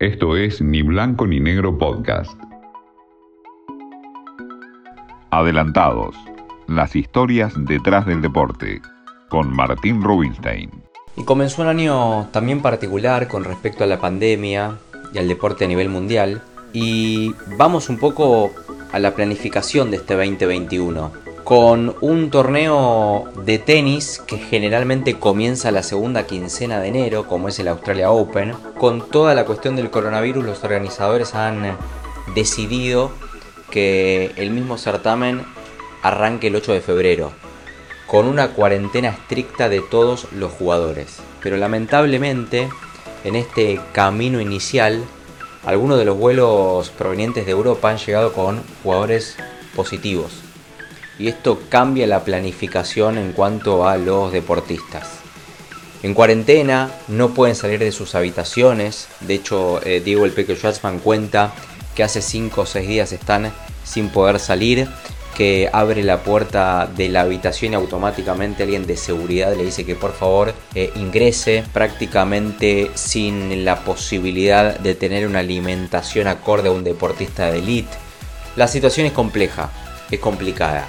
Esto es Ni Blanco ni Negro Podcast. Adelantados. Las historias detrás del deporte. Con Martín Rubinstein. Y comenzó un año también particular con respecto a la pandemia y al deporte a nivel mundial. Y vamos un poco a la planificación de este 2021 con un torneo de tenis que generalmente comienza la segunda quincena de enero, como es el Australia Open. Con toda la cuestión del coronavirus, los organizadores han decidido que el mismo certamen arranque el 8 de febrero, con una cuarentena estricta de todos los jugadores. Pero lamentablemente, en este camino inicial, algunos de los vuelos provenientes de Europa han llegado con jugadores positivos y esto cambia la planificación en cuanto a los deportistas. En cuarentena no pueden salir de sus habitaciones, de hecho eh, Diego el Peque Schwarzman cuenta que hace 5 o 6 días están sin poder salir, que abre la puerta de la habitación y automáticamente alguien de seguridad le dice que por favor eh, ingrese prácticamente sin la posibilidad de tener una alimentación acorde a un deportista de élite. La situación es compleja, es complicada.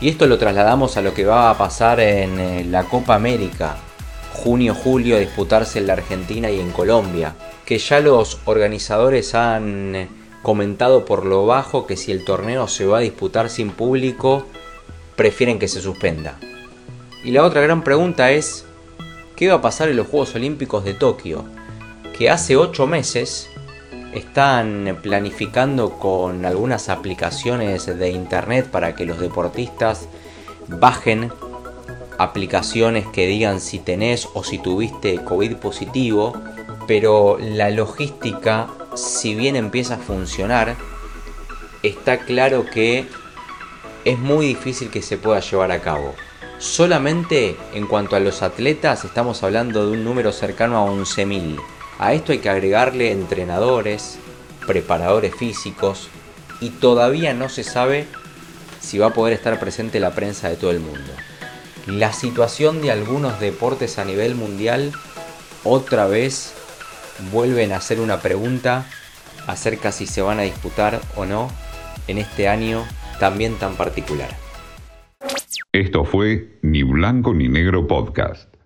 Y esto lo trasladamos a lo que va a pasar en eh, la Copa América, junio-julio, a disputarse en la Argentina y en Colombia, que ya los organizadores han eh, comentado por lo bajo que si el torneo se va a disputar sin público, prefieren que se suspenda. Y la otra gran pregunta es, ¿qué va a pasar en los Juegos Olímpicos de Tokio? Que hace 8 meses están planificando con algunas aplicaciones de internet para que los deportistas bajen aplicaciones que digan si tenés o si tuviste COVID positivo, pero la logística, si bien empieza a funcionar, está claro que es muy difícil que se pueda llevar a cabo. Solamente en cuanto a los atletas estamos hablando de un número cercano a 11.000 a esto hay que agregarle entrenadores, preparadores físicos y todavía no se sabe si va a poder estar presente la prensa de todo el mundo. La situación de algunos deportes a nivel mundial otra vez vuelven a hacer una pregunta acerca si se van a disputar o no en este año también tan particular. Esto fue Ni Blanco ni Negro Podcast.